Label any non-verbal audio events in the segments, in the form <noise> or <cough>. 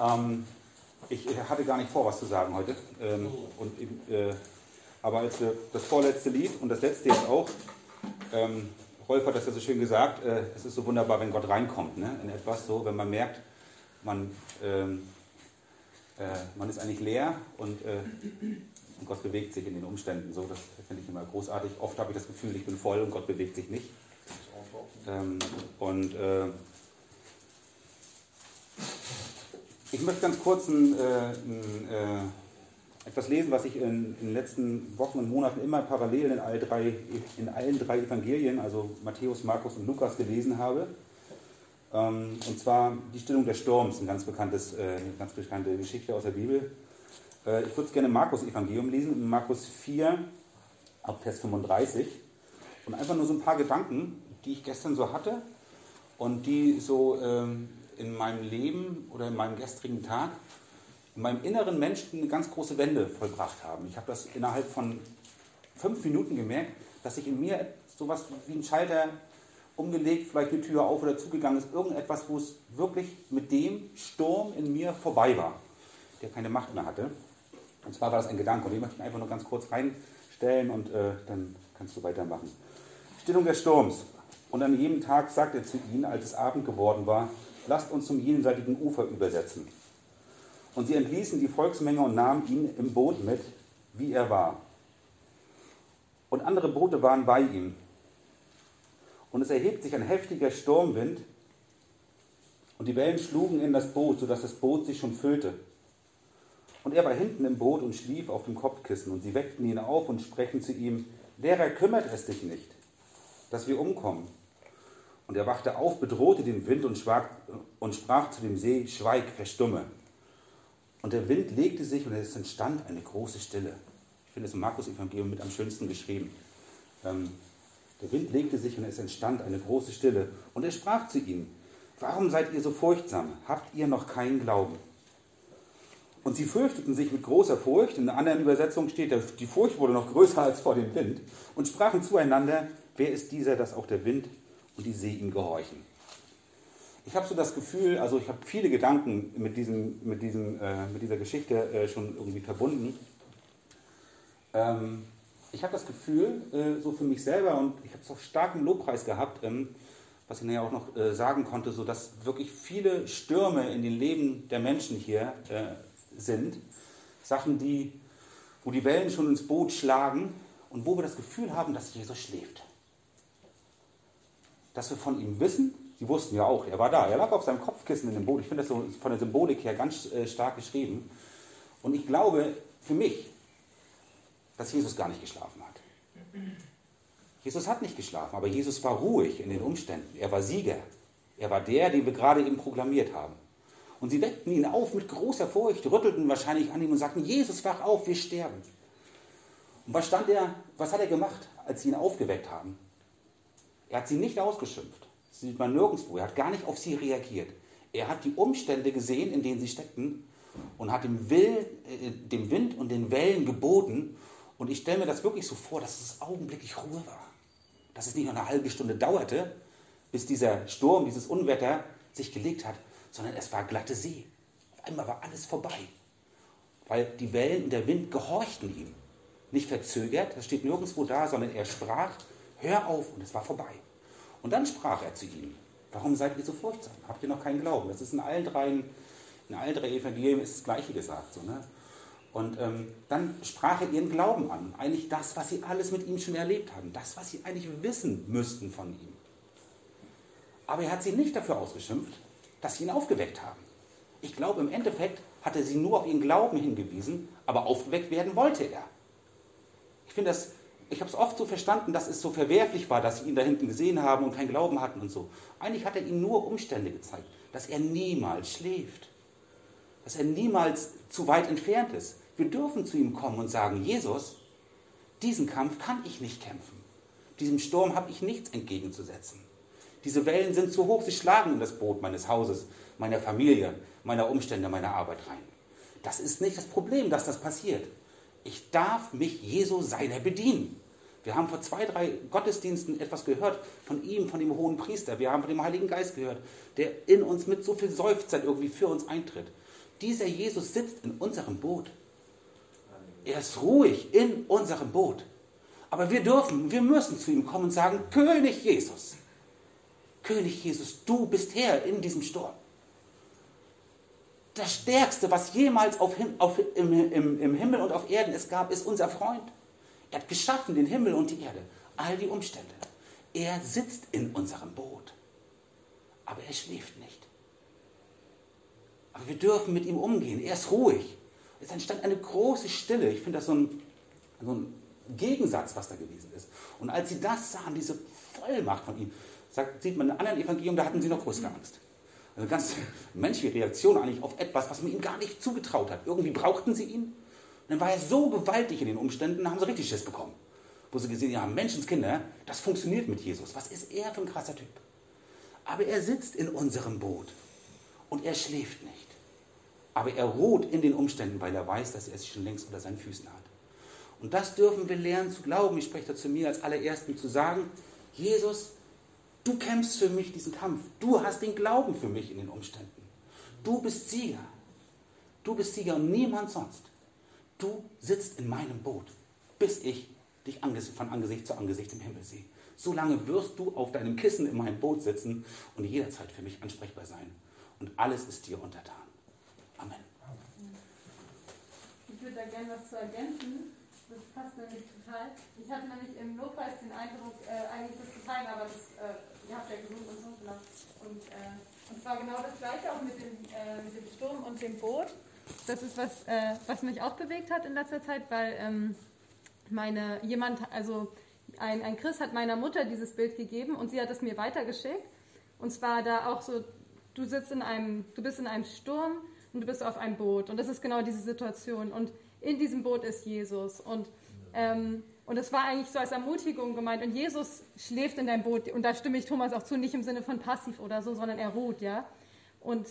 Ähm, ich hatte gar nicht vor, was zu sagen heute. Ähm, und, äh, aber als wir das vorletzte Lied und das letzte jetzt auch, ähm, Rolf hat das ja so schön gesagt, äh, es ist so wunderbar, wenn Gott reinkommt ne, in etwas so, wenn man merkt, man, ähm, äh, man ist eigentlich leer und, äh, und, Gott bewegt sich in den Umständen. So, das finde ich immer großartig. Oft habe ich das Gefühl, ich bin voll und Gott bewegt sich nicht. Ähm, und äh, ich möchte ganz kurz ein, äh, ein, äh, etwas lesen, was ich in, in, den letzten Wochen und Monaten immer parallel in, all drei, in allen drei Evangelien, also Matthäus, Markus und Lukas, gelesen habe. Ähm, und zwar die Stillung des Sturms, ein ganz bekanntes, äh, eine ganz bekannte Geschichte aus der Bibel. Äh, ich würde gerne Markus Evangelium lesen, Markus 4, ab Vers 35. Und einfach nur so ein paar Gedanken, die ich gestern so hatte und die so ähm, in meinem Leben oder in meinem gestrigen Tag, in meinem inneren Menschen eine ganz große Wende vollbracht haben. Ich habe das innerhalb von fünf Minuten gemerkt, dass sich in mir sowas wie ein Schalter umgelegt, vielleicht eine Tür auf oder zugegangen ist, irgendetwas, wo es wirklich mit dem Sturm in mir vorbei war, der keine Macht mehr hatte. Und zwar war das ein Gedanke und den möchte ich einfach nur ganz kurz reinstellen und äh, dann kannst du weitermachen. Stillung des Sturms. Und an jedem Tag sagte er zu ihnen, als es Abend geworden war, lasst uns zum jenseitigen Ufer übersetzen. Und sie entließen die Volksmenge und nahmen ihn im Boot mit, wie er war. Und andere Boote waren bei ihm. Und es erhebt sich ein heftiger Sturmwind, und die Wellen schlugen in das Boot, sodass das Boot sich schon füllte. Und er war hinten im Boot und schlief auf dem Kopfkissen. Und sie weckten ihn auf und sprechen zu ihm, Lehrer, kümmert es dich nicht, dass wir umkommen. Und er wachte auf, bedrohte den Wind und sprach, und sprach zu dem See, Schweig, verstumme. Und der Wind legte sich und es entstand eine große Stille. Ich finde es im Markus-Evangelium mit am schönsten geschrieben. Ähm, der Wind legte sich und es entstand eine große Stille. Und er sprach zu ihnen, warum seid ihr so furchtsam? Habt ihr noch keinen Glauben? Und sie fürchteten sich mit großer Furcht. In einer anderen Übersetzung steht, die Furcht wurde noch größer als vor dem Wind. Und sprachen zueinander, wer ist dieser, dass auch der Wind und die See ihm gehorchen. Ich habe so das Gefühl, also ich habe viele Gedanken mit, diesem, mit, diesem, äh, mit dieser Geschichte äh, schon irgendwie verbunden. Ähm, ich habe das Gefühl, äh, so für mich selber, und ich habe es auch starken Lobpreis gehabt, ähm, was ich nachher auch noch äh, sagen konnte, so dass wirklich viele Stürme in den Leben der Menschen hier äh, sind. Sachen, die, wo die Wellen schon ins Boot schlagen und wo wir das Gefühl haben, dass Jesus schläft dass wir von ihm wissen, sie wussten ja auch, er war da, er lag auf seinem Kopfkissen in dem Boot. Ich finde das so von der Symbolik her ganz äh, stark geschrieben. Und ich glaube für mich, dass Jesus gar nicht geschlafen hat. Jesus hat nicht geschlafen, aber Jesus war ruhig in den Umständen. Er war Sieger. Er war der, den wir gerade eben proklamiert haben. Und sie weckten ihn auf mit großer Furcht, rüttelten wahrscheinlich an ihm und sagten, Jesus, wach auf, wir sterben. Und was stand er, was hat er gemacht, als sie ihn aufgeweckt haben? Er hat sie nicht ausgeschimpft. Das sieht man nirgendwo. Er hat gar nicht auf sie reagiert. Er hat die Umstände gesehen, in denen sie steckten und hat dem, Will, äh, dem Wind und den Wellen geboten. Und ich stelle mir das wirklich so vor, dass es augenblicklich Ruhe war. Dass es nicht noch eine halbe Stunde dauerte, bis dieser Sturm, dieses Unwetter sich gelegt hat, sondern es war glatte See. Auf einmal war alles vorbei. Weil die Wellen und der Wind gehorchten ihm. Nicht verzögert, das steht nirgendwo da, sondern er sprach hör auf und es war vorbei. Und dann sprach er zu ihnen, warum seid ihr so furchtsam? Habt ihr noch keinen Glauben? Das ist in allen drei, in allen drei Evangelien ist das Gleiche gesagt. So, ne? Und ähm, dann sprach er ihren Glauben an. Eigentlich das, was sie alles mit ihm schon erlebt haben. Das, was sie eigentlich wissen müssten von ihm. Aber er hat sie nicht dafür ausgeschimpft, dass sie ihn aufgeweckt haben. Ich glaube, im Endeffekt hat er sie nur auf ihren Glauben hingewiesen, aber aufgeweckt werden wollte er. Ich finde das ich habe es oft so verstanden, dass es so verwerflich war, dass sie ihn da hinten gesehen haben und keinen Glauben hatten und so. Eigentlich hat er ihnen nur Umstände gezeigt, dass er niemals schläft, dass er niemals zu weit entfernt ist. Wir dürfen zu ihm kommen und sagen, Jesus, diesen Kampf kann ich nicht kämpfen. Diesem Sturm habe ich nichts entgegenzusetzen. Diese Wellen sind zu hoch, sie schlagen in das Boot meines Hauses, meiner Familie, meiner Umstände, meiner Arbeit rein. Das ist nicht das Problem, dass das passiert. Ich darf mich Jesu seiner bedienen. Wir haben vor zwei, drei Gottesdiensten etwas gehört von ihm, von dem hohen Priester. Wir haben von dem Heiligen Geist gehört, der in uns mit so viel Seufzer irgendwie für uns eintritt. Dieser Jesus sitzt in unserem Boot. Er ist ruhig in unserem Boot. Aber wir dürfen, wir müssen zu ihm kommen und sagen, König Jesus, König Jesus, du bist Herr in diesem Sturm. Das Stärkste, was jemals auf, auf, im, im, im Himmel und auf Erden es gab, ist unser Freund. Er hat geschaffen den Himmel und die Erde, all die Umstände. Er sitzt in unserem Boot, aber er schläft nicht. Aber wir dürfen mit ihm umgehen. Er ist ruhig. Es entstand eine große Stille. Ich finde das so ein, so ein Gegensatz, was da gewesen ist. Und als sie das sahen, diese Vollmacht von ihm, sagt, sieht man in anderen Evangelium, da hatten sie noch größere Angst. Also ganz <laughs> menschliche Reaktion eigentlich auf etwas, was man ihm gar nicht zugetraut hat. Irgendwie brauchten sie ihn. Dann war er so gewaltig in den Umständen, da haben sie richtig Schiss bekommen. Wo sie gesehen haben, Menschenskinder, das funktioniert mit Jesus. Was ist er für ein krasser Typ? Aber er sitzt in unserem Boot und er schläft nicht. Aber er ruht in den Umständen, weil er weiß, dass er es schon längst unter seinen Füßen hat. Und das dürfen wir lernen zu glauben. Ich spreche da zu mir als allerersten zu sagen, Jesus, du kämpfst für mich diesen Kampf. Du hast den Glauben für mich in den Umständen. Du bist Sieger. Du bist Sieger und niemand sonst. Du sitzt in meinem Boot, bis ich dich von Angesicht zu Angesicht im Himmel sehe. Solange wirst du auf deinem Kissen in meinem Boot sitzen und jederzeit für mich ansprechbar sein. Und alles ist dir untertan. Amen. Ich würde da gerne was zu ergänzen. Das passt nämlich total. Ich hatte nämlich im Lobpreis den Eindruck, äh, eigentlich das zu teilen, aber das, äh, ihr habt ja gesungen und so. Und, äh, und zwar genau das gleiche auch mit dem, äh, mit dem Sturm und dem Boot. Das ist was, äh, was mich auch bewegt hat in letzter Zeit, weil ähm, meine jemand, also ein, ein Chris hat meiner Mutter dieses Bild gegeben und sie hat es mir weitergeschickt. Und zwar da auch so, du sitzt in einem, du bist in einem Sturm und du bist auf einem Boot. Und das ist genau diese Situation. Und in diesem Boot ist Jesus. Und, ähm, und es war eigentlich so als Ermutigung gemeint. Und Jesus schläft in deinem Boot. Und da stimme ich Thomas auch zu, nicht im Sinne von passiv oder so, sondern er ruht, ja. Und,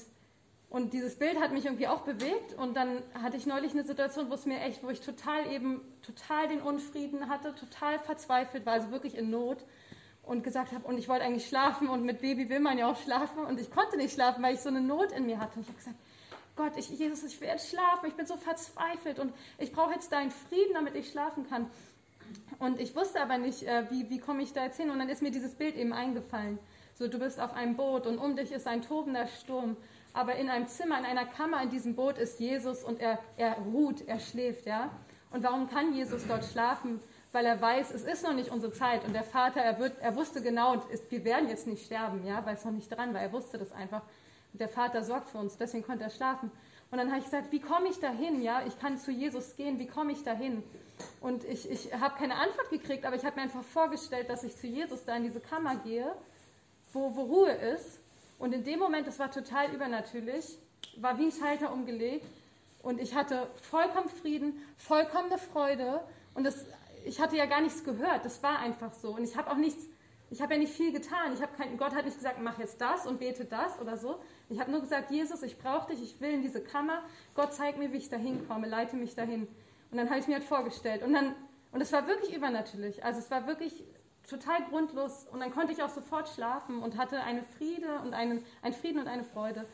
und dieses Bild hat mich irgendwie auch bewegt. Und dann hatte ich neulich eine Situation, wo es mir echt, wo ich total eben, total den Unfrieden hatte, total verzweifelt war, also wirklich in Not. Und gesagt habe, und ich wollte eigentlich schlafen und mit Baby will man ja auch schlafen. Und ich konnte nicht schlafen, weil ich so eine Not in mir hatte. Und ich habe gesagt, Gott, ich, Jesus, ich will jetzt schlafen, ich bin so verzweifelt und ich brauche jetzt deinen Frieden, damit ich schlafen kann. Und ich wusste aber nicht, äh, wie, wie komme ich da jetzt hin. Und dann ist mir dieses Bild eben eingefallen. So, du bist auf einem Boot und um dich ist ein tobender Sturm. Aber in einem Zimmer, in einer Kammer in diesem Boot ist Jesus und er, er ruht, er schläft, ja. Und warum kann Jesus dort schlafen? Weil er weiß, es ist noch nicht unsere Zeit. Und der Vater, er, wird, er wusste genau, wir werden jetzt nicht sterben, ja, weil es noch nicht dran war. Er wusste das einfach. Der Vater sorgt für uns, deswegen konnte er schlafen. Und dann habe ich gesagt, wie komme ich dahin? Ja, ich kann zu Jesus gehen, wie komme ich dahin? Und ich, ich habe keine Antwort gekriegt, aber ich habe mir einfach vorgestellt, dass ich zu Jesus da in diese Kammer gehe, wo, wo Ruhe ist. Und in dem Moment, das war total übernatürlich, war wie ein Schalter umgelegt. Und ich hatte vollkommen Frieden, vollkommene Freude. Und das, ich hatte ja gar nichts gehört. Das war einfach so. Und ich habe auch nichts ich habe ja nicht viel getan. Ich kein, Gott hat nicht gesagt, mach jetzt das und bete das oder so. Ich habe nur gesagt, Jesus, ich brauche dich, ich will in diese Kammer. Gott zeig mir, wie ich da hinkomme, leite mich dahin. Und dann habe ich mir halt vorgestellt. Und dann, und es war wirklich übernatürlich. Also es war wirklich total grundlos. Und dann konnte ich auch sofort schlafen und hatte eine Friede und einen, einen Frieden und eine Freude.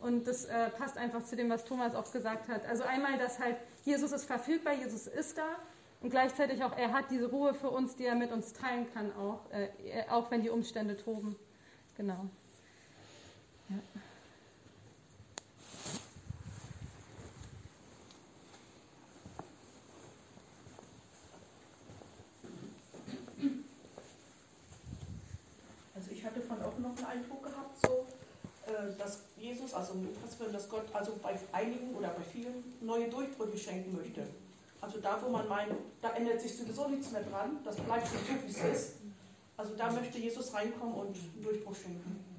Und das äh, passt einfach zu dem, was Thomas auch gesagt hat. Also einmal, dass halt Jesus ist verfügbar, Jesus ist da. Und gleichzeitig auch, er hat diese Ruhe für uns, die er mit uns teilen kann, auch, äh, auch wenn die Umstände toben. Genau. Ja. Also ich hatte von auch noch einen Eindruck gehabt, so, äh, dass Jesus, also dass Gott also bei einigen oder bei vielen neue Durchbrüche schenken möchte. Also da, wo man meint, da ändert sich sowieso nichts mehr dran, das bleibt so, wie es ist. Also da möchte Jesus reinkommen und einen Durchbruch schenken.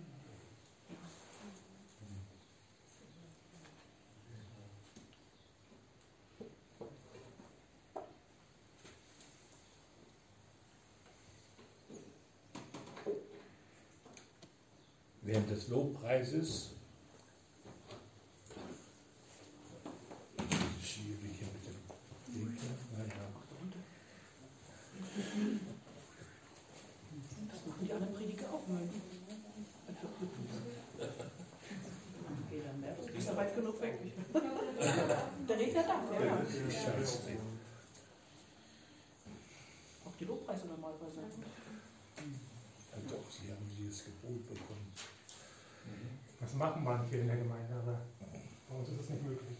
Während des Lobpreises Ist er weit genug weg? Der Redner darf, ja. ja. Scheiße. Auch die Lobpreise normalerweise. Ja, doch, Sie haben dieses Gebot bekommen. Das machen manche in der Gemeinde, aber bei uns ist es nicht möglich.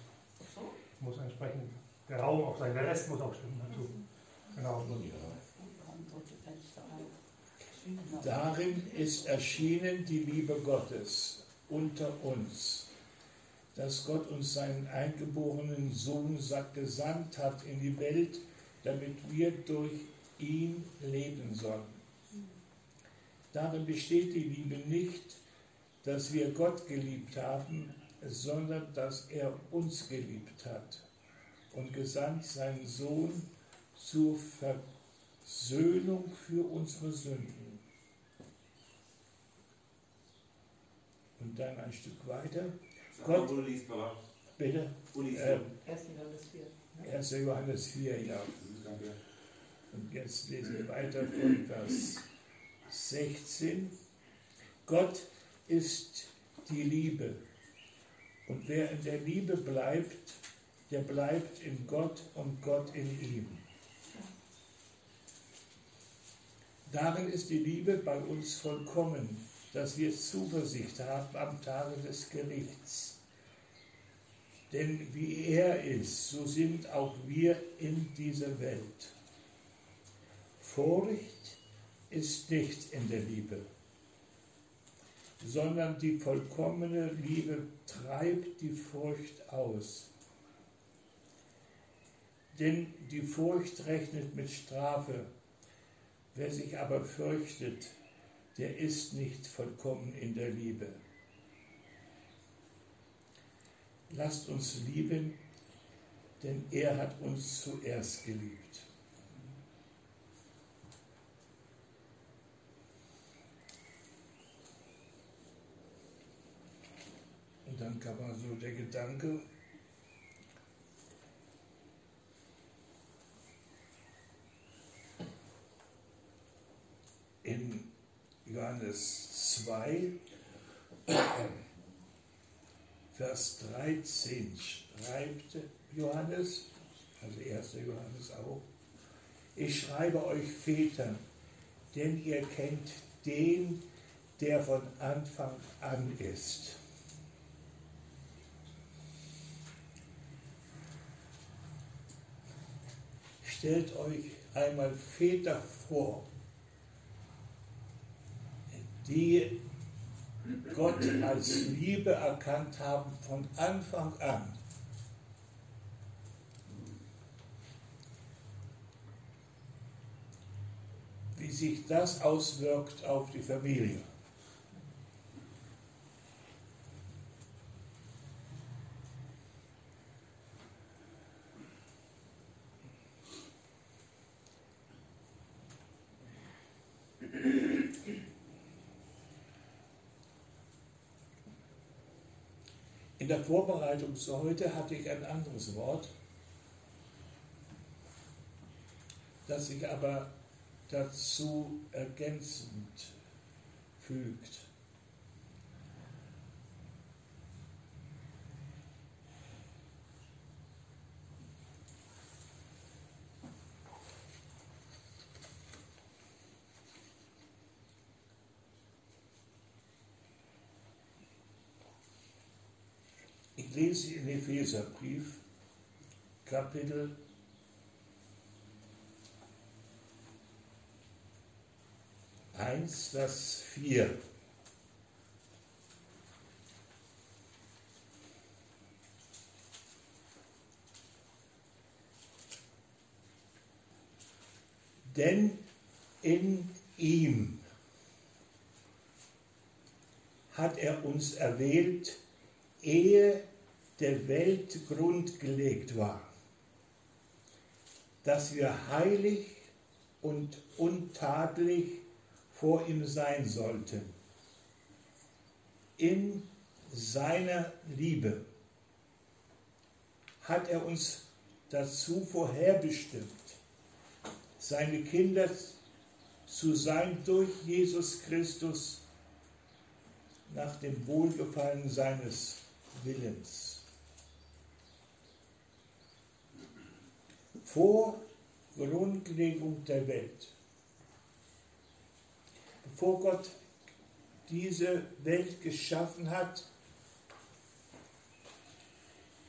So. Muss entsprechend der Raum auch sein, der Rest muss auch stimmen dazu. Genau. Darin ist erschienen die Liebe Gottes unter uns, dass Gott uns seinen eingeborenen Sohn gesandt hat in die Welt, damit wir durch ihn leben sollen. Darin besteht die Liebe nicht, dass wir Gott geliebt haben, sondern dass er uns geliebt hat und gesandt seinen Sohn zur Versöhnung für unsere Sünden. Und dann ein Stück weiter. Gott, bitte, äh, du? 1. Johannes 4. 1. Johannes 4, ja. Und jetzt lesen wir weiter von Vers 16. Gott ist die Liebe. Und wer in der Liebe bleibt, der bleibt in Gott und Gott in ihm. Darin ist die Liebe bei uns vollkommen, dass wir Zuversicht haben am Tage des Gerichts. Denn wie er ist, so sind auch wir in dieser Welt. Furcht ist nicht in der Liebe, sondern die vollkommene Liebe treibt die Furcht aus. Denn die Furcht rechnet mit Strafe. Wer sich aber fürchtet, der ist nicht vollkommen in der Liebe. Lasst uns lieben, denn er hat uns zuerst geliebt. Und dann kann man so der Gedanke, in Johannes 2, Vers 13 schreibt Johannes, also 1. Johannes auch, ich schreibe euch Väter, denn ihr kennt den, der von Anfang an ist. Stellt euch einmal Väter vor, die Gott als Liebe erkannt haben von Anfang an. Wie sich das auswirkt auf die Familie. In der Vorbereitung zu heute hatte ich ein anderes Wort, das sich aber dazu ergänzend fügt. Lese in Epheserbrief, Kapitel eins, Vers vier. Denn in ihm hat er uns erwählt, ehe der Welt Grund gelegt war, dass wir heilig und untadelig vor ihm sein sollten. In seiner Liebe hat er uns dazu vorherbestimmt, seine Kinder zu sein durch Jesus Christus nach dem Wohlgefallen seines Willens. Vor Grundlegung der Welt, bevor Gott diese Welt geschaffen hat,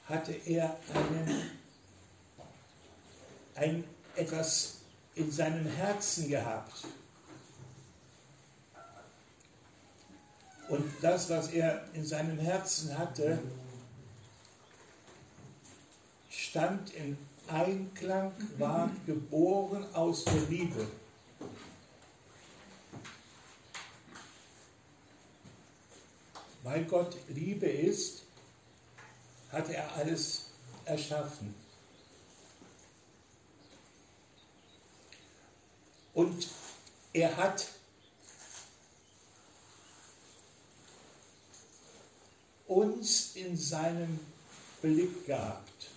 hatte er einen, ein, etwas in seinem Herzen gehabt. Und das, was er in seinem Herzen hatte, stand in Einklang, war geboren aus der Liebe. Weil Gott Liebe ist, hat er alles erschaffen. Und er hat uns in seinem Blick gehabt.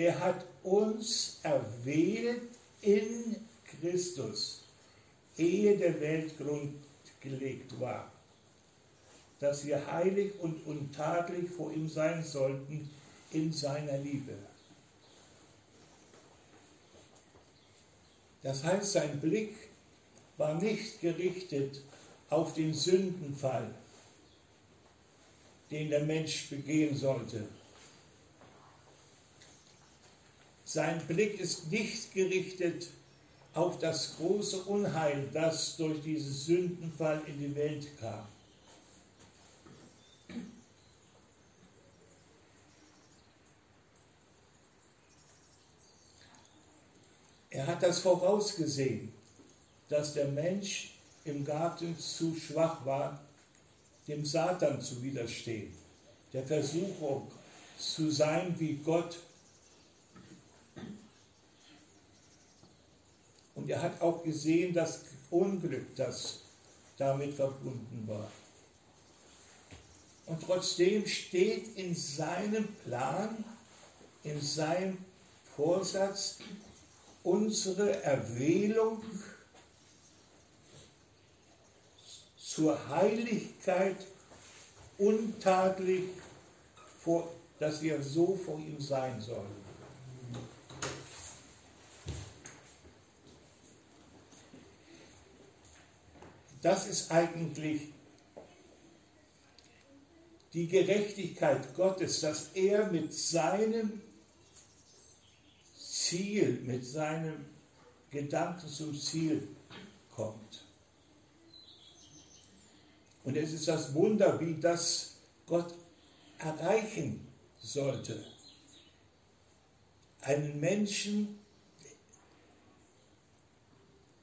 Er hat uns erwählt in Christus, ehe der Weltgrund gelegt war, dass wir heilig und untadelig vor ihm sein sollten in seiner Liebe. Das heißt, sein Blick war nicht gerichtet auf den Sündenfall, den der Mensch begehen sollte. Sein Blick ist nicht gerichtet auf das große Unheil, das durch diesen Sündenfall in die Welt kam. Er hat das vorausgesehen, dass der Mensch im Garten zu schwach war, dem Satan zu widerstehen, der Versuchung zu sein wie Gott. Und er hat auch gesehen das Unglück, das damit verbunden war. Und trotzdem steht in seinem Plan, in seinem Vorsatz unsere Erwählung zur Heiligkeit untadelig, vor, dass wir so vor ihm sein sollen. Das ist eigentlich die Gerechtigkeit Gottes, dass er mit seinem Ziel, mit seinem Gedanken zum Ziel kommt. Und es ist das Wunder, wie das Gott erreichen sollte. Einen Menschen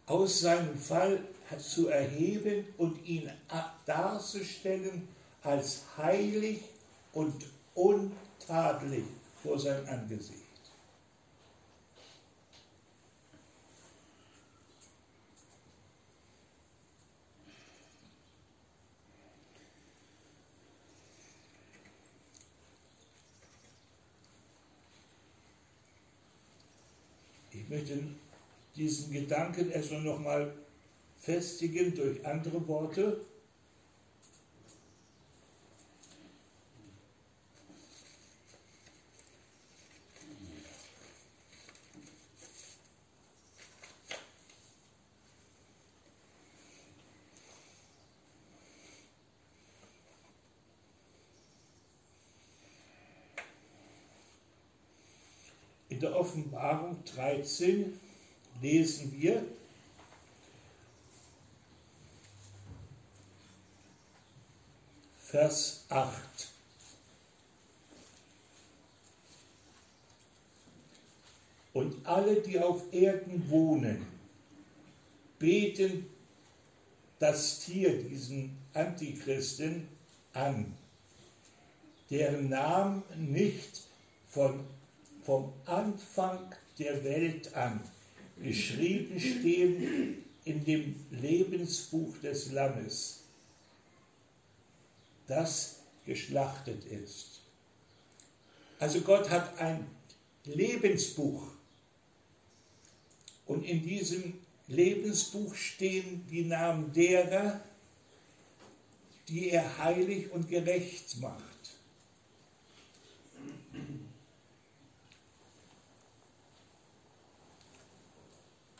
aus seinem Fall zu erheben und ihn darzustellen als heilig und untadelig vor sein Angesicht. Ich möchte diesen Gedanken erstmal nochmal festigen durch andere Worte. In der Offenbarung 13 lesen wir, Vers 8. Und alle, die auf Erden wohnen, beten das Tier, diesen Antichristen, an, deren Namen nicht von vom Anfang der Welt an geschrieben stehen in dem Lebensbuch des Lammes, das geschlachtet ist. Also Gott hat ein Lebensbuch und in diesem Lebensbuch stehen die Namen derer, die er heilig und gerecht macht.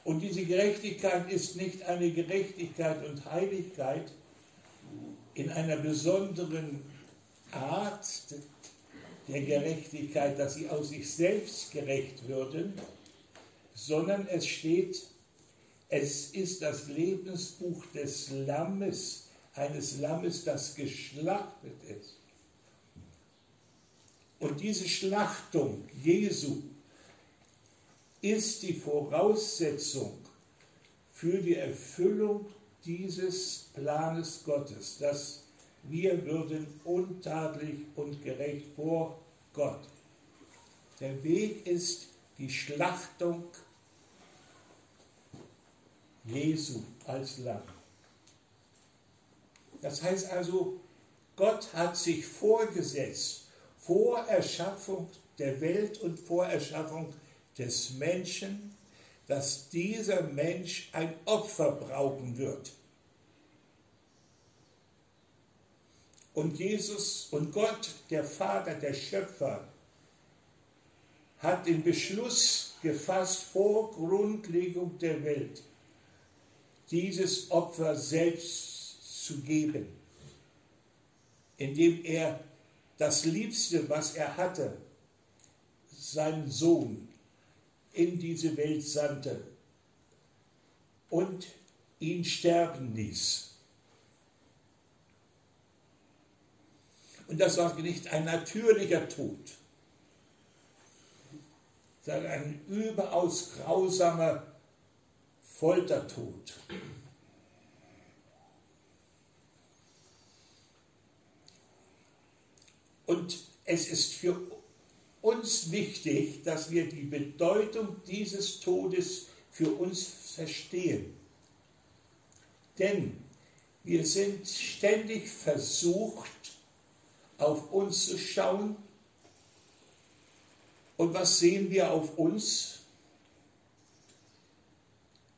Und diese Gerechtigkeit ist nicht eine Gerechtigkeit und Heiligkeit, in einer besonderen Art der Gerechtigkeit, dass sie aus sich selbst gerecht würden, sondern es steht, es ist das Lebensbuch des Lammes, eines Lammes, das geschlachtet ist. Und diese Schlachtung Jesu ist die Voraussetzung für die Erfüllung dieses Planes Gottes, dass wir würden untadelig und gerecht vor Gott. Der Weg ist die Schlachtung Jesu als Lamm. Das heißt also, Gott hat sich vorgesetzt, vor Erschaffung der Welt und vor Erschaffung des Menschen, dass dieser Mensch ein Opfer brauchen wird. Und Jesus und Gott, der Vater, der Schöpfer, hat den Beschluss gefasst vor Grundlegung der Welt, dieses Opfer selbst zu geben, indem er das Liebste, was er hatte, seinen Sohn, in diese Welt sandte und ihn sterben ließ. Und das war nicht ein natürlicher Tod, sondern ein überaus grausamer Foltertod. Und es ist für uns wichtig, dass wir die Bedeutung dieses Todes für uns verstehen. Denn wir sind ständig versucht, auf uns zu schauen. Und was sehen wir auf uns?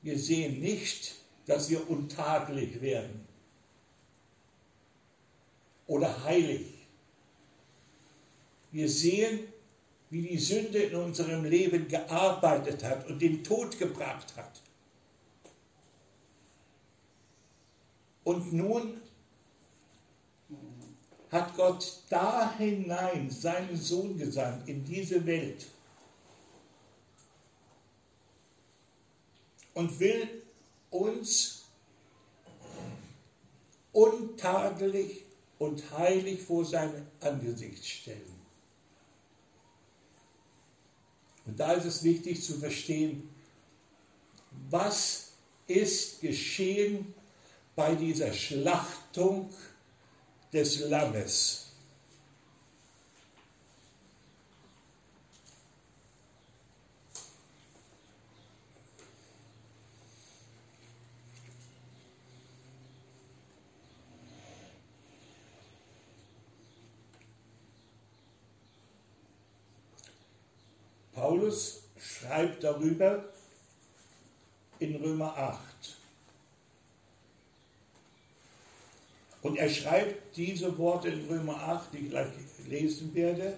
Wir sehen nicht, dass wir untadelig werden oder heilig. Wir sehen, wie die Sünde in unserem Leben gearbeitet hat und den Tod gebracht hat. Und nun hat Gott da hinein seinen Sohn gesandt in diese Welt und will uns untadelig und heilig vor sein Angesicht stellen. Und da ist es wichtig zu verstehen, was ist geschehen bei dieser Schlachtung des Lammes. Paulus schreibt darüber in Römer 8. Und er schreibt diese Worte in Römer 8, die ich gleich lesen werde,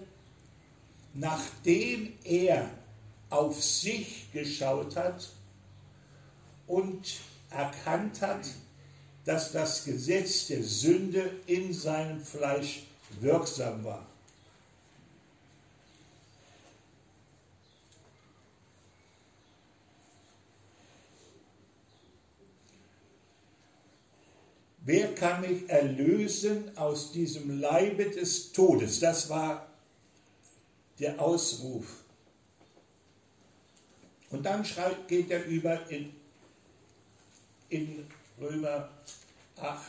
nachdem er auf sich geschaut hat und erkannt hat, dass das Gesetz der Sünde in seinem Fleisch wirksam war. Wer kann mich erlösen aus diesem Leibe des Todes? Das war der Ausruf. Und dann schreibt, geht er über in, in Römer 8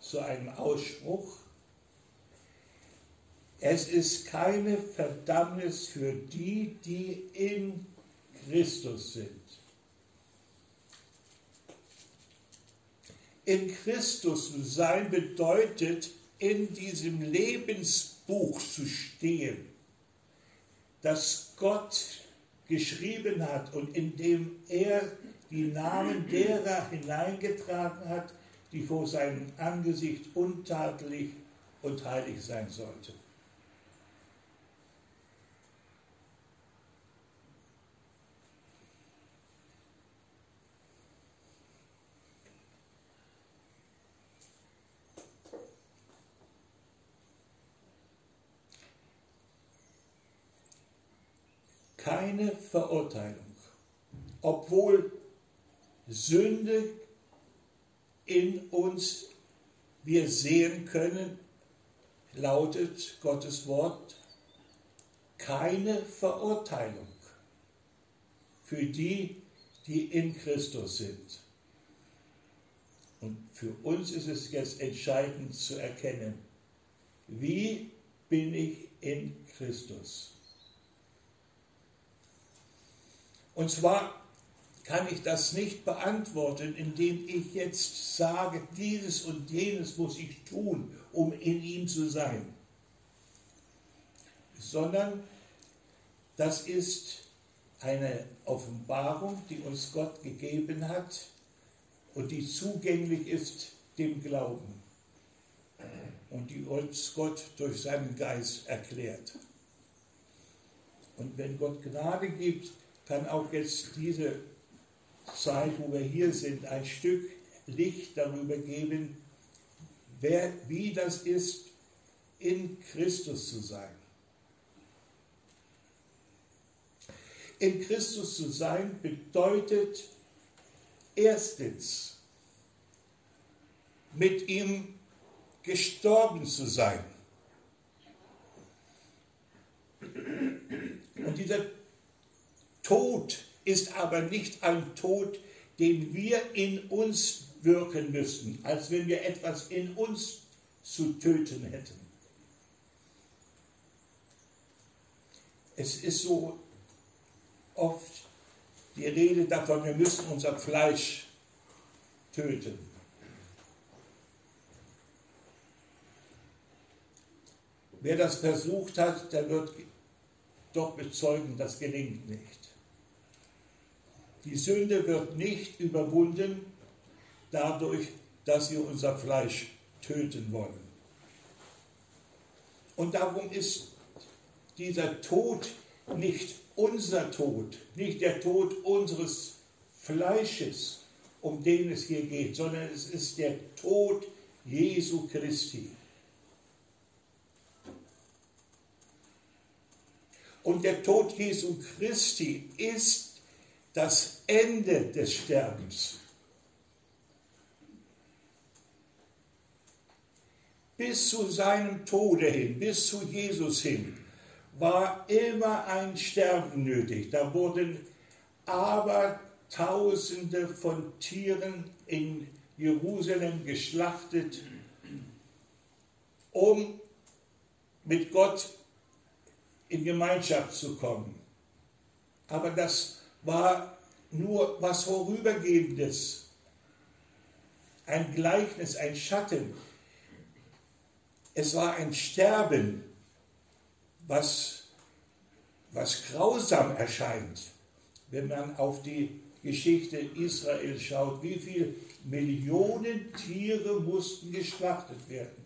zu einem Ausspruch. Es ist keine Verdammnis für die, die in Christus sind. In Christus zu sein bedeutet, in diesem Lebensbuch zu stehen, das Gott geschrieben hat und in dem er die Namen derer hineingetragen hat, die vor seinem Angesicht untadelig und heilig sein sollten. Keine Verurteilung, obwohl Sünde in uns wir sehen können, lautet Gottes Wort, keine Verurteilung für die, die in Christus sind. Und für uns ist es jetzt entscheidend zu erkennen, wie bin ich in Christus. Und zwar kann ich das nicht beantworten, indem ich jetzt sage, dieses und jenes muss ich tun, um in ihm zu sein, sondern das ist eine Offenbarung, die uns Gott gegeben hat und die zugänglich ist dem Glauben und die uns Gott durch seinen Geist erklärt. Und wenn Gott Gnade gibt, kann auch jetzt diese Zeit, wo wir hier sind, ein Stück Licht darüber geben, wer, wie das ist, in Christus zu sein. In Christus zu sein bedeutet erstens, mit ihm gestorben zu sein. Und dieser Tod ist aber nicht ein Tod, den wir in uns wirken müssen, als wenn wir etwas in uns zu töten hätten. Es ist so oft die Rede davon, wir müssen unser Fleisch töten. Wer das versucht hat, der wird doch bezeugen, das gelingt nicht. Die Sünde wird nicht überwunden dadurch, dass wir unser Fleisch töten wollen. Und darum ist dieser Tod nicht unser Tod, nicht der Tod unseres Fleisches, um den es hier geht, sondern es ist der Tod Jesu Christi. Und der Tod Jesu Christi ist das Ende des Sterbens. Bis zu seinem Tode hin, bis zu Jesus hin, war immer ein Sterben nötig. Da wurden aber Tausende von Tieren in Jerusalem geschlachtet, um mit Gott in Gemeinschaft zu kommen. Aber das war nur was Vorübergehendes, ein Gleichnis, ein Schatten. Es war ein Sterben, was, was grausam erscheint, wenn man auf die Geschichte Israel schaut. Wie viele Millionen Tiere mussten geschlachtet werden?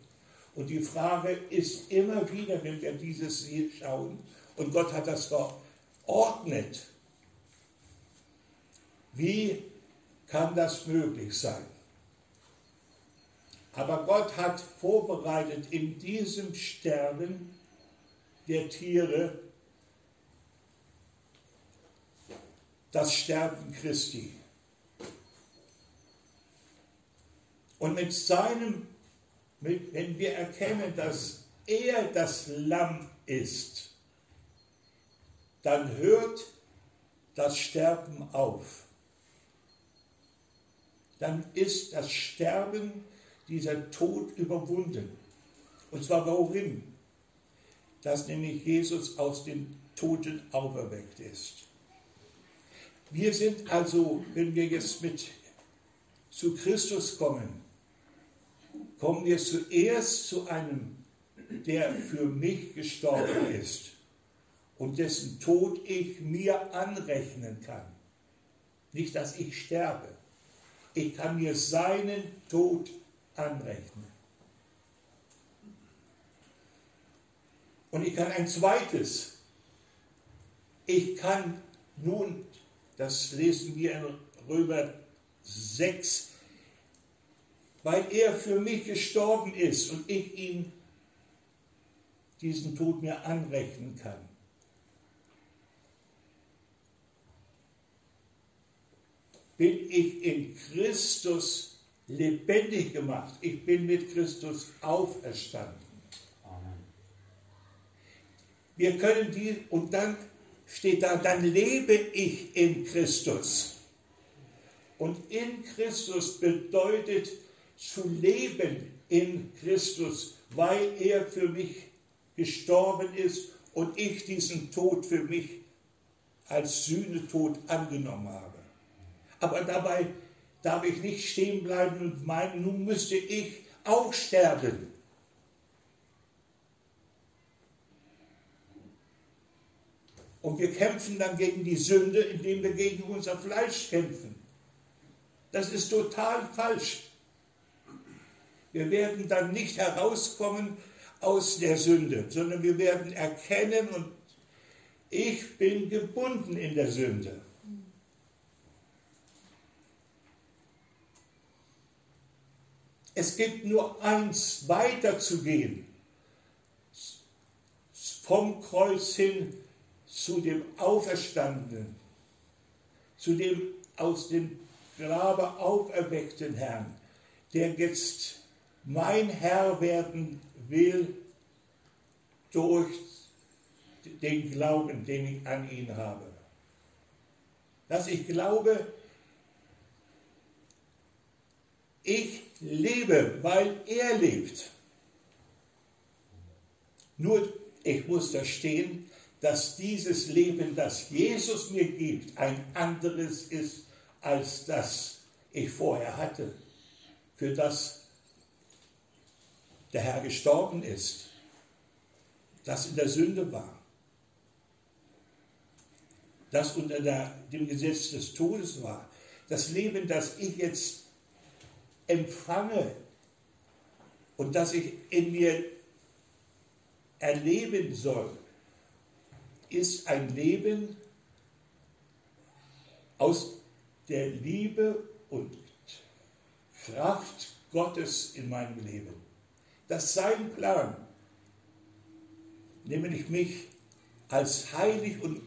Und die Frage ist immer wieder, wenn wir dieses schauen, und Gott hat das geordnet, wie kann das möglich sein? Aber Gott hat vorbereitet in diesem Sterben der Tiere das Sterben Christi. Und mit seinem, mit, wenn wir erkennen, dass er das Lamm ist, dann hört das Sterben auf dann ist das Sterben, dieser Tod überwunden. Und zwar worin? Dass nämlich Jesus aus den Toten auferweckt ist. Wir sind also, wenn wir jetzt mit zu Christus kommen, kommen wir zuerst zu einem, der für mich gestorben ist und dessen Tod ich mir anrechnen kann. Nicht, dass ich sterbe, ich kann mir seinen Tod anrechnen. Und ich kann ein zweites. Ich kann nun, das lesen wir in Römer 6, weil er für mich gestorben ist und ich ihn diesen Tod mir anrechnen kann, bin ich in Christus lebendig gemacht. Ich bin mit Christus auferstanden. Amen. Wir können die, und dann steht da, dann lebe ich in Christus. Und in Christus bedeutet zu leben in Christus, weil er für mich gestorben ist und ich diesen Tod für mich als Sühnetod angenommen habe. Aber dabei darf ich nicht stehen bleiben und meinen, nun müsste ich auch sterben. Und wir kämpfen dann gegen die Sünde, indem wir gegen unser Fleisch kämpfen. Das ist total falsch. Wir werden dann nicht herauskommen aus der Sünde, sondern wir werden erkennen und ich bin gebunden in der Sünde. Es gibt nur eins, weiterzugehen. Vom Kreuz hin zu dem Auferstandenen, zu dem aus dem Grabe auferweckten Herrn, der jetzt mein Herr werden will durch den Glauben, den ich an ihn habe. Dass ich glaube, ich lebe, weil er lebt. Nur ich muss verstehen, dass dieses Leben, das Jesus mir gibt, ein anderes ist als das ich vorher hatte, für das der Herr gestorben ist, das in der Sünde war, das unter der, dem Gesetz des Todes war. Das Leben, das ich jetzt empfange und das ich in mir erleben soll, ist ein Leben aus der Liebe und Kraft Gottes in meinem Leben. Dass sein Plan, nämlich mich als heilig und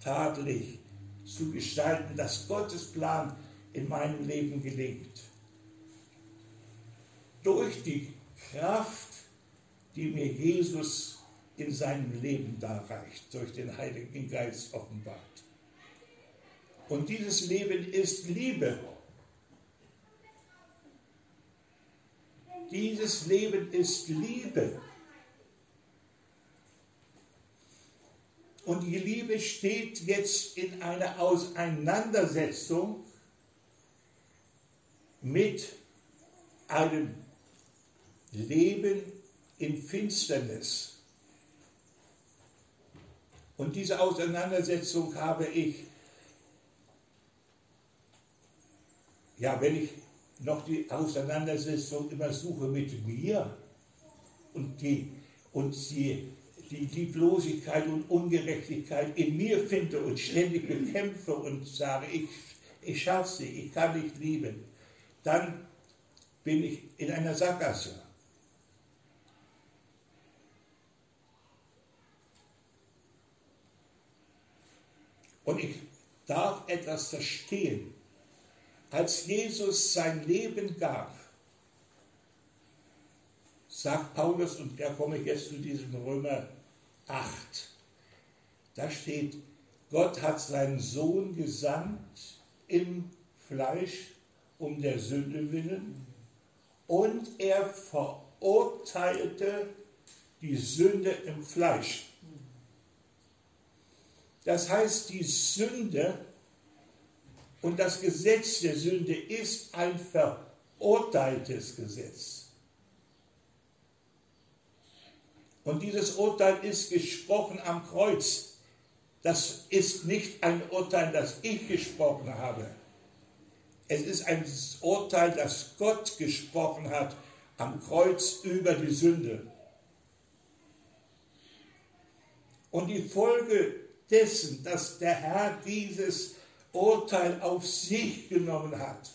untadelig zu gestalten, dass Gottes Plan in meinem Leben gelingt. Durch die Kraft, die mir Jesus in seinem Leben darreicht, durch den Heiligen Geist offenbart. Und dieses Leben ist Liebe. Dieses Leben ist Liebe. Und die Liebe steht jetzt in einer Auseinandersetzung mit einem Leben in Finsternis. Und diese Auseinandersetzung habe ich, ja, wenn ich noch die Auseinandersetzung immer suche mit mir und die, und die, die Lieblosigkeit und Ungerechtigkeit in mir finde und ständig bekämpfe und sage, ich, ich schaffe sie, ich kann nicht lieben dann bin ich in einer Sackgasse. Und ich darf etwas verstehen. Als Jesus sein Leben gab, sagt Paulus, und da komme ich jetzt zu diesem Römer 8, da steht, Gott hat seinen Sohn gesandt im Fleisch um der Sünde willen und er verurteilte die Sünde im Fleisch. Das heißt, die Sünde und das Gesetz der Sünde ist ein verurteiltes Gesetz. Und dieses Urteil ist gesprochen am Kreuz. Das ist nicht ein Urteil, das ich gesprochen habe. Es ist ein Urteil, das Gott gesprochen hat am Kreuz über die Sünde. Und die Folge dessen, dass der Herr dieses Urteil auf sich genommen hat,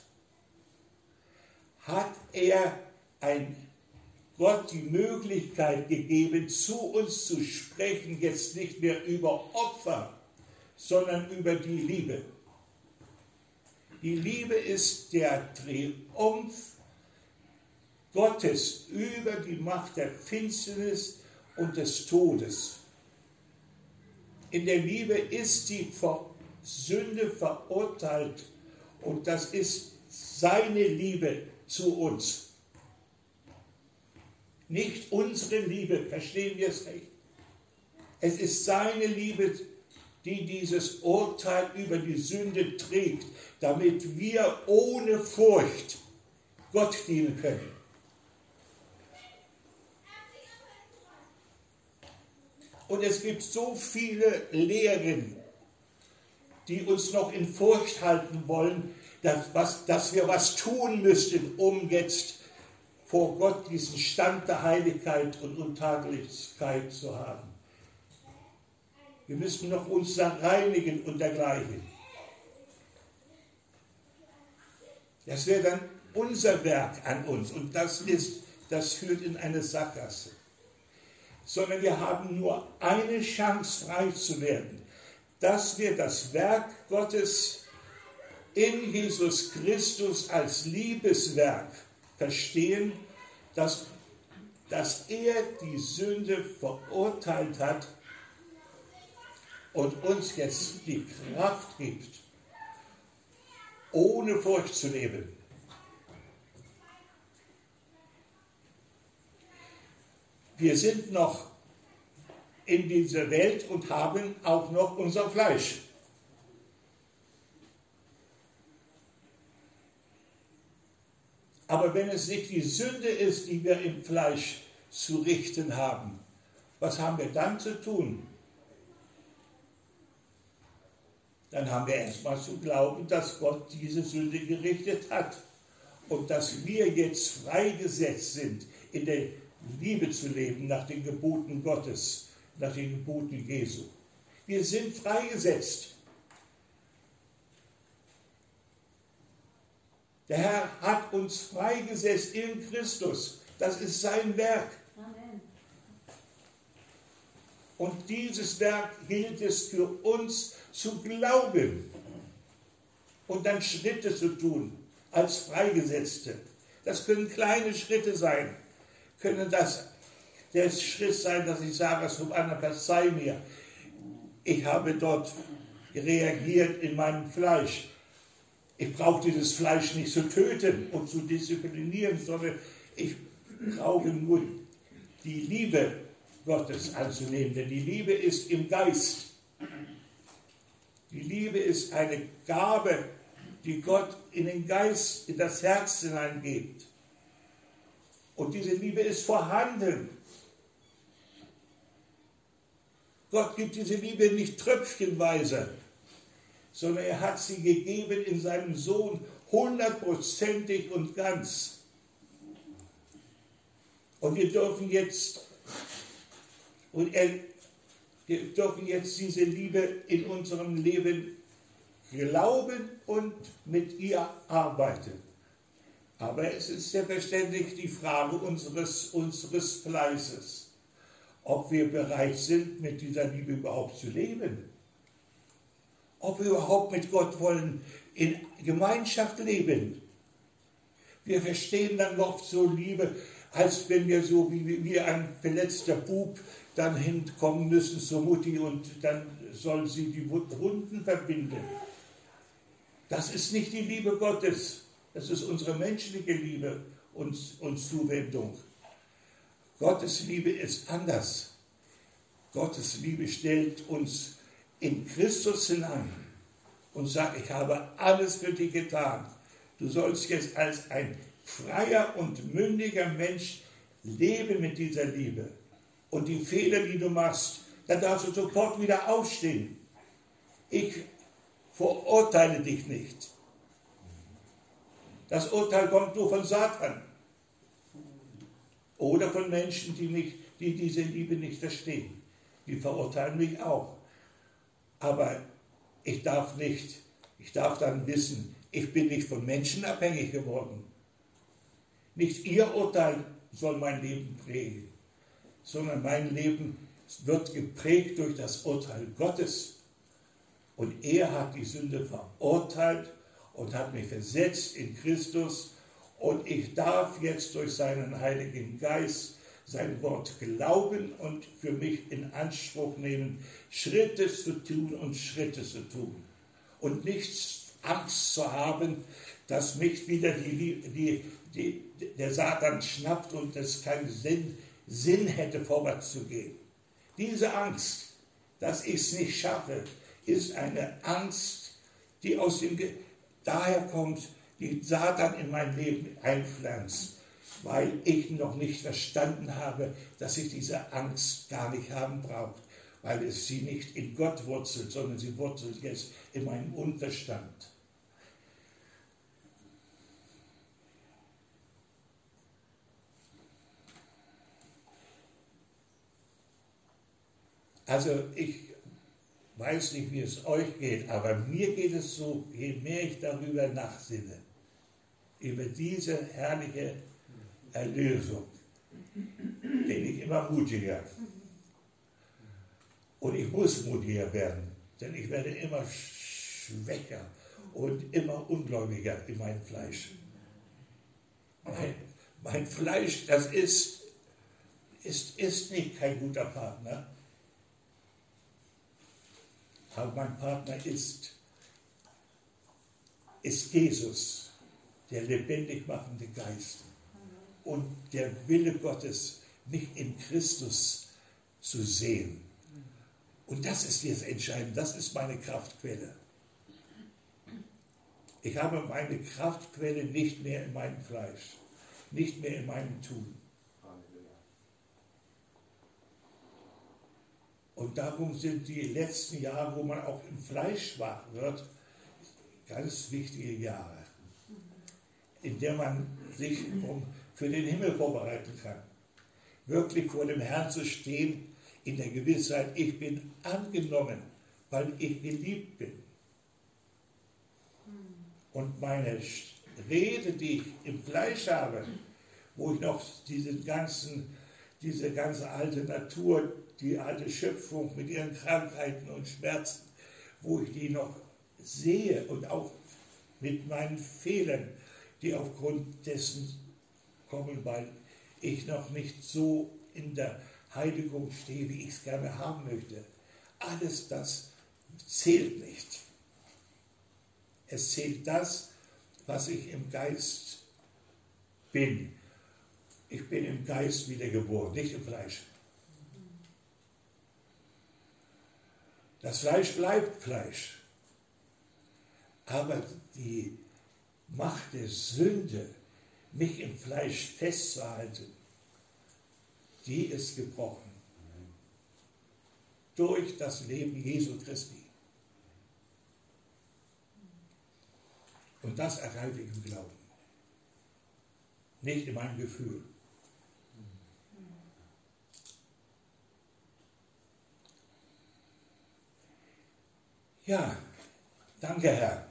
hat er ein Gott die Möglichkeit gegeben, zu uns zu sprechen, jetzt nicht mehr über Opfer, sondern über die Liebe. Die Liebe ist der Triumph Gottes über die Macht der Finsternis und des Todes. In der Liebe ist die Sünde verurteilt und das ist seine Liebe zu uns. Nicht unsere Liebe, verstehen wir es nicht. Es ist seine Liebe, die dieses Urteil über die Sünde trägt, damit wir ohne Furcht Gott dienen können. Und es gibt so viele Lehren, die uns noch in Furcht halten wollen, dass, was, dass wir was tun müssten, um jetzt vor Gott diesen Stand der Heiligkeit und Untaglichkeit zu haben. Wir müssen noch uns reinigen und dergleichen. Das wäre dann unser Werk an uns und das ist, das führt in eine Sackgasse. Sondern wir haben nur eine Chance, frei zu werden, dass wir das Werk Gottes in Jesus Christus als Liebeswerk verstehen, dass, dass er die Sünde verurteilt hat und uns jetzt die Kraft gibt, ohne Furcht zu leben. Wir sind noch in dieser Welt und haben auch noch unser Fleisch. Aber wenn es nicht die Sünde ist, die wir im Fleisch zu richten haben, was haben wir dann zu tun? Dann haben wir erstmal zu glauben, dass Gott diese Sünde gerichtet hat und dass wir jetzt freigesetzt sind, in der Liebe zu leben nach den Geboten Gottes nach den Geboten Jesu. Wir sind freigesetzt. Der Herr hat uns freigesetzt in Christus. Das ist sein Werk. Amen. Und dieses Werk gilt es für uns zu glauben und dann Schritte zu tun als Freigesetzte. Das können kleine Schritte sein, können das der Schritt sein, dass ich sage anderen, verzeih mir. Ich habe dort reagiert in meinem Fleisch. Ich brauche dieses Fleisch nicht zu töten und zu disziplinieren, sondern ich brauche nur die Liebe Gottes anzunehmen, denn die Liebe ist im Geist. Die Liebe ist eine Gabe, die Gott in den Geist, in das Herz hineingibt. Und diese Liebe ist vorhanden. Gott gibt diese Liebe nicht tröpfchenweise, sondern er hat sie gegeben in seinem Sohn hundertprozentig und ganz. Und wir dürfen jetzt, und er, wir dürfen jetzt diese Liebe in unserem Leben glauben und mit ihr arbeiten. Aber es ist selbstverständlich die Frage unseres, unseres Fleißes ob wir bereit sind, mit dieser Liebe überhaupt zu leben. Ob wir überhaupt mit Gott wollen in Gemeinschaft leben. Wir verstehen dann oft so Liebe, als wenn wir so wie, wie ein verletzter Bub dann hinkommen müssen zur Mutti und dann soll sie die Wunden verbinden. Das ist nicht die Liebe Gottes. Das ist unsere menschliche Liebe und, und Zuwendung. Gottes Liebe ist anders. Gottes Liebe stellt uns in Christus hinein und sagt, ich habe alles für dich getan. Du sollst jetzt als ein freier und mündiger Mensch leben mit dieser Liebe. Und die Fehler, die du machst, da darfst du sofort wieder aufstehen. Ich verurteile dich nicht. Das Urteil kommt nur von Satan. Oder von Menschen, die, nicht, die diese Liebe nicht verstehen. Die verurteilen mich auch. Aber ich darf nicht, ich darf dann wissen, ich bin nicht von Menschen abhängig geworden. Nicht ihr Urteil soll mein Leben prägen, sondern mein Leben wird geprägt durch das Urteil Gottes. Und er hat die Sünde verurteilt und hat mich versetzt in Christus und ich darf jetzt durch seinen Heiligen Geist sein Wort glauben und für mich in Anspruch nehmen, Schritte zu tun und Schritte zu tun. Und nicht Angst zu haben, dass mich wieder die, die, die, der Satan schnappt und es keinen Sinn, Sinn hätte, vorwärts zu gehen. Diese Angst, dass ich es nicht schaffe, ist eine Angst, die aus dem, daher kommt, die Satan in mein Leben einpflanzt, weil ich noch nicht verstanden habe, dass ich diese Angst gar nicht haben brauche, weil es sie nicht in Gott wurzelt, sondern sie wurzelt jetzt in meinem Unverstand. Also ich weiß nicht, wie es euch geht, aber mir geht es so, je mehr ich darüber nachsinne, über diese herrliche Erlösung, bin ich immer mutiger. Und ich muss mutiger werden, denn ich werde immer schwächer und immer ungläubiger in meinem Fleisch. Mein, mein Fleisch, das ist, ist, ist nicht kein guter Partner. Aber mein Partner ist, ist Jesus, der lebendig machende Geist und der Wille Gottes, mich in Christus zu sehen. Und das ist jetzt entscheidend, das ist meine Kraftquelle. Ich habe meine Kraftquelle nicht mehr in meinem Fleisch, nicht mehr in meinem Tun. Und darum sind die letzten Jahre, wo man auch im Fleisch schwach wird, ganz wichtige Jahre, in der man sich für den Himmel vorbereiten kann. Wirklich vor dem Herrn zu stehen, in der Gewissheit, ich bin angenommen, weil ich geliebt bin. Und meine Rede, die ich im Fleisch habe, wo ich noch diesen ganzen, diese ganze alte Natur die alte Schöpfung mit ihren Krankheiten und Schmerzen, wo ich die noch sehe und auch mit meinen Fehlern, die aufgrund dessen kommen, weil ich noch nicht so in der Heiligung stehe, wie ich es gerne haben möchte. Alles das zählt nicht. Es zählt das, was ich im Geist bin. Ich bin im Geist wiedergeboren, nicht im Fleisch. Das Fleisch bleibt Fleisch. Aber die Macht der Sünde, mich im Fleisch festzuhalten, die ist gebrochen. Durch das Leben Jesu Christi. Und das ergreife ich im Glauben. Nicht in meinem Gefühl. Ja, danke Herr.